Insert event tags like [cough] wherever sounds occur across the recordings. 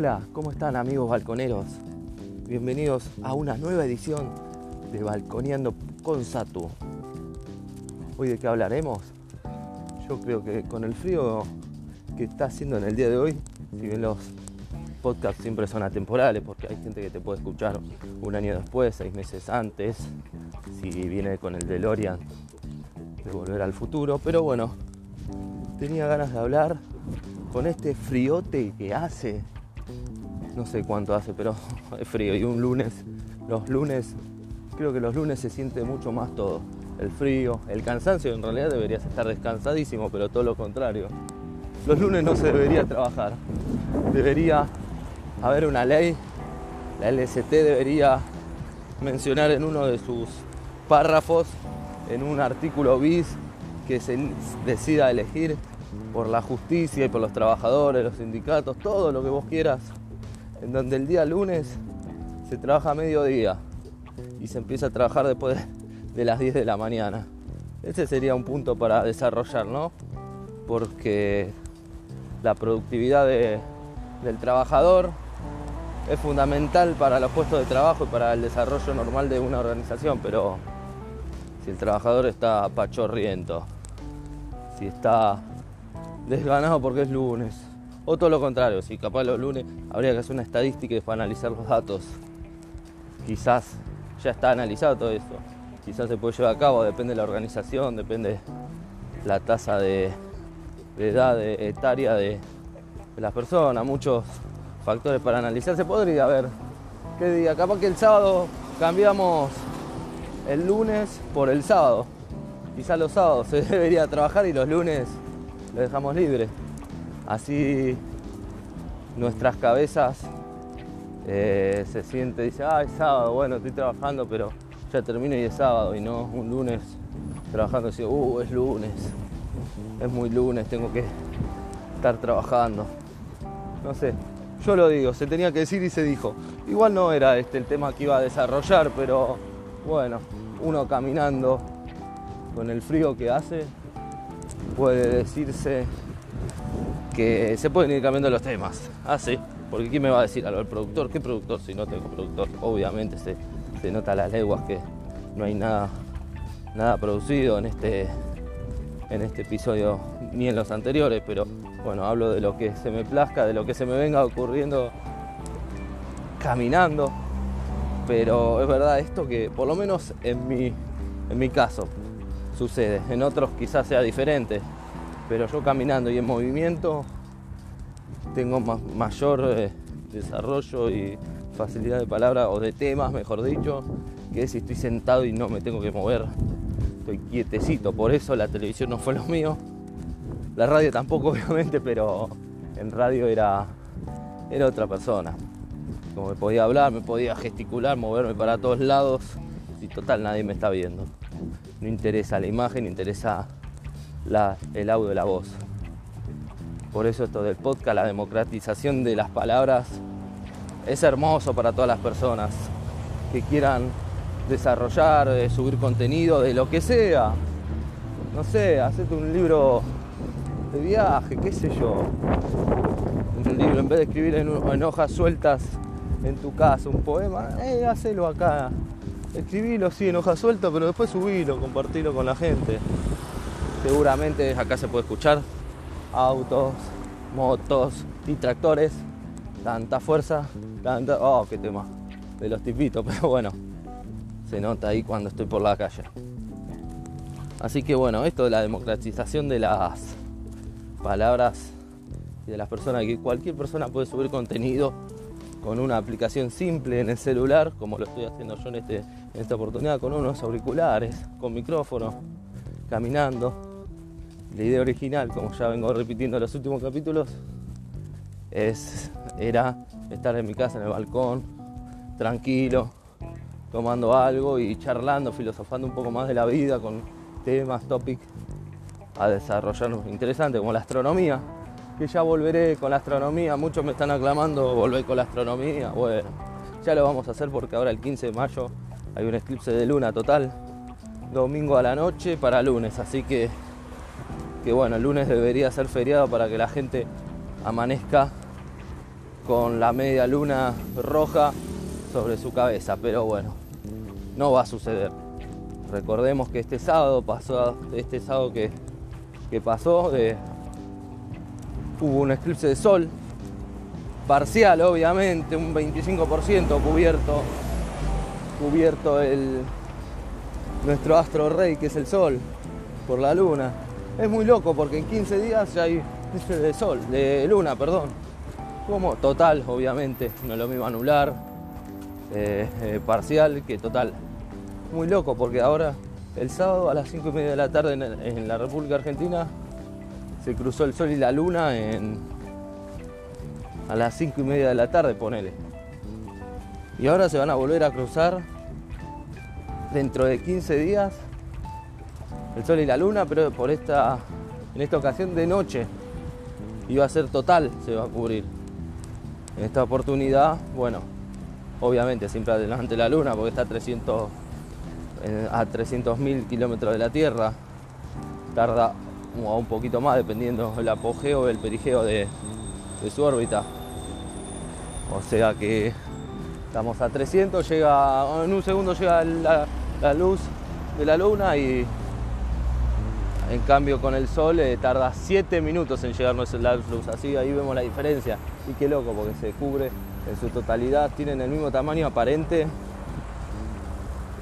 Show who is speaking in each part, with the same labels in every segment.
Speaker 1: Hola, ¿cómo están amigos balconeros? Bienvenidos a una nueva edición de Balconeando con Satu. Hoy de qué hablaremos? Yo creo que con el frío que está haciendo en el día de hoy, si bien los podcasts siempre son atemporales, porque hay gente que te puede escuchar un año después, seis meses antes, si viene con el DeLorean de volver al futuro, pero bueno, tenía ganas de hablar con este friote que hace no sé cuánto hace, pero [laughs] es frío. Y un lunes, los lunes, creo que los lunes se siente mucho más todo. El frío, el cansancio, en realidad deberías estar descansadísimo, pero todo lo contrario. Los lunes no se debería trabajar. Debería haber una ley. La LST debería mencionar en uno de sus párrafos, en un artículo bis, que se decida elegir por la justicia y por los trabajadores, los sindicatos, todo lo que vos quieras, en donde el día lunes se trabaja a mediodía y se empieza a trabajar después [laughs] de las 10 de la mañana. Ese sería un punto para desarrollar, ¿no? Porque la productividad del trabajador es fundamental para los puestos de trabajo y para el desarrollo normal de una organización, pero si el trabajador está pachorriento, si está desganado porque es lunes, o todo lo contrario, si capaz los lunes habría que hacer una estadística y para analizar los datos. Quizás ya está analizado todo eso. Quizás se puede llevar a cabo, depende de la organización, depende la tasa de, edad etaria de, las personas, muchos factores para analizar. Se podría ver qué día, capaz que el sábado cambiamos el lunes por el sábado. Quizás los sábados se [laughs] debería trabajar y los lunes lo dejamos libre. Así nuestras cabezas eh, se siente, dice, ah, es sábado, bueno, estoy trabajando, pero ya termino y es sábado, y no un lunes trabajando dice, uh, es lunes, es muy lunes, tengo que estar trabajando. No sé, yo lo digo, se tenía que decir y se dijo. Igual no era este el tema que iba a desarrollar, pero bueno, uno caminando con el frío que hace, puede decirse que se pueden ir cambiando los temas. Ah, sí, porque ¿quién me va a decir algo? ¿El productor? ¿Qué productor? Si no tengo productor, obviamente se, nota a las leguas que no hay nada, nada producido en este, en este episodio ni en los anteriores, pero bueno, hablo de lo que se me plazca, de lo que se me venga ocurriendo caminando. Pero es verdad esto que por lo menos en mi, en mi caso sucede, en otros quizás sea diferente pero yo caminando y en movimiento tengo mayor eh, desarrollo y facilidad de palabra o de temas, mejor dicho, que si estoy sentado y no me tengo que mover, estoy quietecito, por eso la televisión no fue lo mío, la radio tampoco [laughs] obviamente, pero en radio era, era otra persona, como me podía hablar, me podía gesticular, moverme para todos lados y total nadie me está viendo, no interesa la imagen, interesa el audio de la voz. Por eso esto del podcast, la democratización de las palabras, es hermoso para todas las personas que quieran desarrollar, eh, subir contenido de lo que sea. No sé, hacete un libro de viaje, qué sé yo. Un libro, en vez de escribir en, hojas sueltas en tu casa un poema, eh, hacelo acá. Escribilo sí en hojas sueltas, pero después subilo, compartilo con la gente. Seguramente acá se puede escuchar autos, motos y tractores. Tanta fuerza, tanta... Oh, qué tema. De los tipitos, [laughs] pero bueno. Se nota ahí cuando estoy por la calle. Así que bueno, esto de la democratización de las palabras y de las personas, que cualquier persona puede subir contenido con una aplicación simple en el celular, como lo estoy haciendo yo en, este, en esta oportunidad, con unos auriculares, con micrófono, caminando, la idea original, como ya vengo repitiendo en los últimos capítulos, es, era estar en mi casa en el balcón, tranquilo, tomando algo y charlando, filosofando un poco más de la vida con temas, topics a desarrollarnos interesantes, como la astronomía, que ya volveré con la astronomía, muchos me están aclamando, volver con la astronomía, bueno, ya lo vamos a hacer porque ahora el 15 de mayo hay un eclipse de luna total, domingo a la noche para lunes, así que que bueno, el lunes debería ser feriado para que la gente amanezca con la media luna roja sobre su cabeza, pero bueno, no va a suceder. Recordemos que este sábado pasó, este sábado que, pasó, eh, hubo un eclipse de sol, parcial obviamente, un 25% cubierto, cubierto el, nuestro astro rey que es el sol por la luna. Es muy loco porque en 15 días ya hay [laughs] de sol, de luna, perdón. Como total, obviamente, no es lo mismo anular, eh, eh, parcial que total. Muy loco porque ahora el sábado a las 5 y media de la tarde en, la República Argentina se cruzó el sol y la luna en, a las 5 y media de la tarde, ponele. Y ahora se van a volver a cruzar dentro de 15 días el sol y la luna, pero por esta, en esta ocasión de noche. Iba a ser total, se va a cubrir. En esta oportunidad, bueno, obviamente siempre adelante la luna porque está a 300 a 300.000 kilómetros de la Tierra. Tarda un poquito más dependiendo del apogeo o el perigeo de, su órbita. O sea que estamos a 300, llega, en un segundo llega la luz de la luna y en cambio con el sol eh, tarda 7 minutos en llegarnos la luz, así ahí vemos la diferencia. Y qué loco, porque se cubre en su totalidad, tienen el mismo tamaño aparente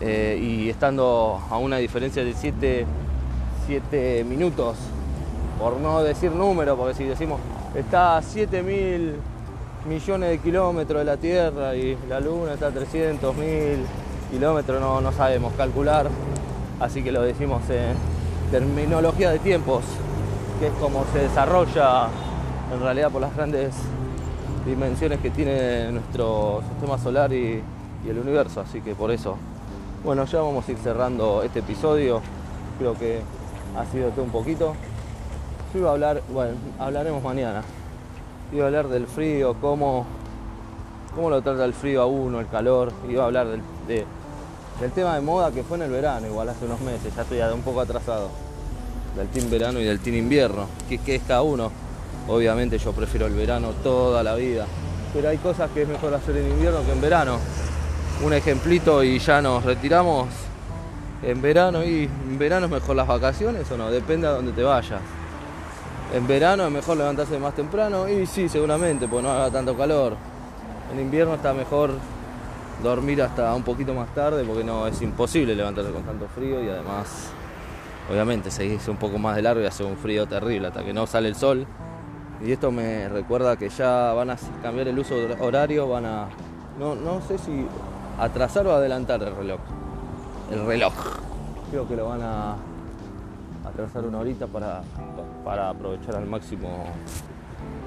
Speaker 1: eh, y estando a una diferencia de 7, minutos, por no decir número, porque si decimos está a 7 mil millones de kilómetros de la Tierra y la Luna está a 300 mil kilómetros, no, no sabemos calcular, así que lo decimos en terminología de tiempos, que es como se desarrolla en realidad por las grandes dimensiones que tiene nuestro sistema solar y, el universo, así que por eso. Bueno, ya vamos a ir cerrando este episodio, creo que ha sido todo un poquito. Yo iba a hablar, bueno, hablaremos mañana. Iba a hablar del frío, cómo, cómo lo trata el frío a uno, el calor. Iba a hablar de, del tema de moda que fue en el verano, igual hace unos meses, ya estoy un poco atrasado. Del team verano y del team invierno. ¿Qué, es cada uno? Obviamente yo prefiero el verano toda la vida. Pero hay cosas que es mejor hacer en invierno que en verano. Un ejemplito y ya nos retiramos. En verano y en verano es mejor las vacaciones o no, depende a dónde te vayas. En verano es mejor levantarse más temprano y sí, seguramente, porque no haga tanto calor. En invierno está mejor dormir hasta un poquito más tarde porque no es imposible levantarse con tanto frío y además obviamente se hizo un poco más de largo y hace un frío terrible hasta que no sale el sol y esto me recuerda que ya van a cambiar el uso horario, van a no, no sé si atrasar o adelantar el reloj. El reloj. Creo que lo van a atrasar una horita para, para aprovechar al máximo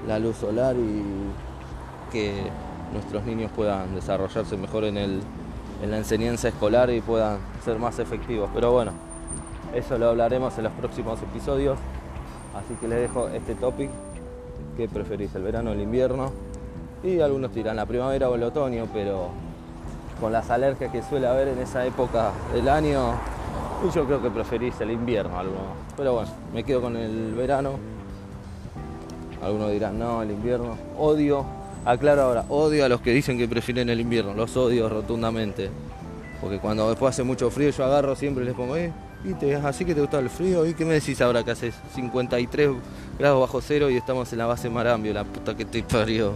Speaker 1: la luz solar y que nuestros niños puedan desarrollarse mejor en, el, en la enseñanza escolar y puedan ser más efectivos. Pero bueno, eso lo hablaremos en los próximos episodios. Así que les dejo este topic. ¿Qué preferís, el verano o el invierno? Y algunos dirán la primavera o el otoño, pero con las alergias que suele haber en esa época del año, yo creo que preferís el invierno. Pero bueno, me quedo con el verano. Algunos dirán, no, el invierno. Odio Aclaro ahora, odio a los que dicen que prefieren el invierno, los odio rotundamente. Porque cuando después hace mucho frío yo agarro siempre y les pongo, eh, ¿viste? Así que te gusta el frío, ¿y qué me decís ahora que hace 53 grados bajo cero y estamos en la base Marambio, la puta que te parió?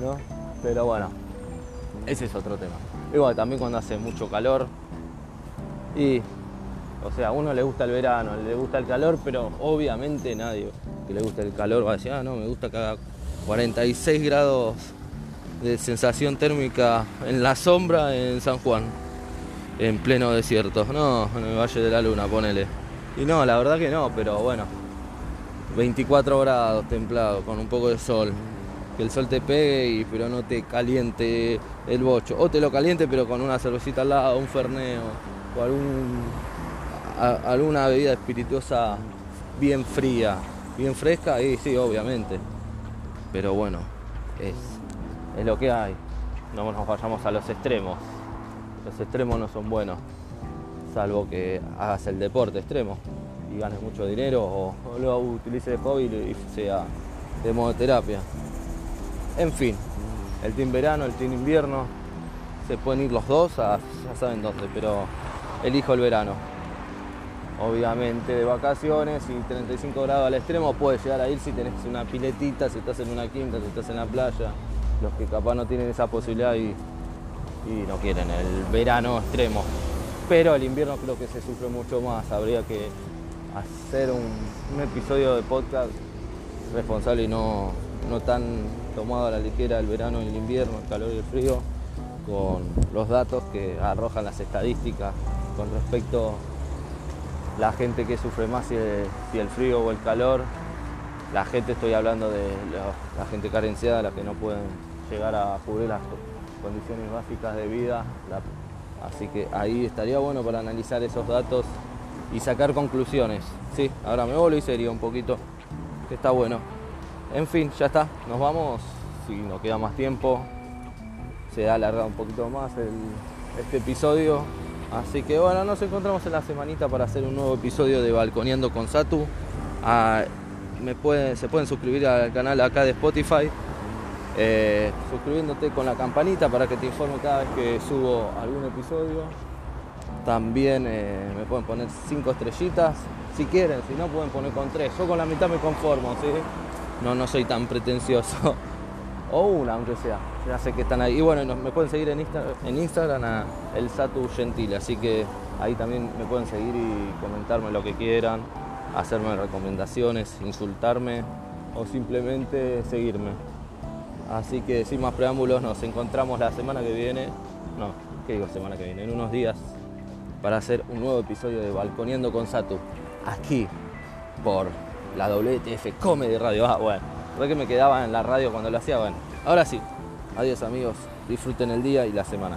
Speaker 1: ¿No? Pero bueno, ese es otro tema. Igual también cuando hace mucho calor y o sea, a uno le gusta el verano, le gusta el calor, pero obviamente nadie que le guste el calor va a decir, ah, no, me gusta que haga 46 grados de sensación térmica en la sombra en San Juan, en pleno desierto. No, en el Valle de la Luna, ponele. Y no, la verdad que no, pero bueno. 24 grados templado, con un poco de sol. Que el sol te pegue pero no te caliente el bocho. O te lo caliente pero con una cervecita al lado, un ferneo o alguna bebida espirituosa bien fría, bien fresca, y sí, obviamente pero bueno, es, es lo que hay. No nos vayamos a los extremos. Los extremos no son buenos, salvo que hagas el deporte extremo y ganes mucho dinero o, lo utilices de hobby y sea de modo terapia. En fin, el team verano, el team invierno. Se pueden ir los dos, a, ya saben dónde, pero elijo el verano. Obviamente de vacaciones y 35 grados al extremo puedes llegar a ir si tenés una piletita, si estás en una quinta, si estás en la playa. Los que capaz no tienen esa posibilidad y, no quieren el verano extremo. Pero el invierno creo que se sufre mucho más. Habría que hacer un, episodio de podcast responsable y no, no tan tomado a la ligera el verano y el invierno, el calor y el frío, con los datos que arrojan las estadísticas con respecto la gente que sufre más si el, frío o el calor. La gente, estoy hablando de la, gente carenciada, la que no pueden llegar a cubrir las condiciones básicas de vida. Así que ahí estaría bueno para analizar esos datos y sacar conclusiones. Sí, ahora me volví serio un poquito, que está bueno. En fin, ya está, nos vamos. Si nos queda más tiempo, se ha alargado un poquito más este episodio. Así que bueno, nos encontramos en la semanita para hacer un nuevo episodio de Balconeando con Satu. Ah, me pueden, se pueden suscribir al canal acá de Spotify, eh, suscribiéndote con la campanita para que te informe cada vez que subo algún episodio. También eh, me pueden poner cinco estrellitas si quieren, si no pueden poner con tres. Yo con la mitad me conformo, ¿sí? No, no soy tan pretencioso. O una, aunque sea. Ya sé que están ahí. Y bueno, me pueden seguir en, Insta- en Instagram a el Satu Gentile. Así que ahí también me pueden seguir y comentarme lo que quieran, hacerme recomendaciones, insultarme o simplemente seguirme. Así que sin más preámbulos, nos encontramos la semana que viene. No, ¿qué digo semana que viene? En unos días para hacer un nuevo episodio de Balconeando con Satu. Aquí, por la WTF Comedy Radio. Ah, bueno, fue que me quedaba en la radio cuando lo hacía. Bueno, ahora sí. Adiós amigos, disfruten el día y la semana.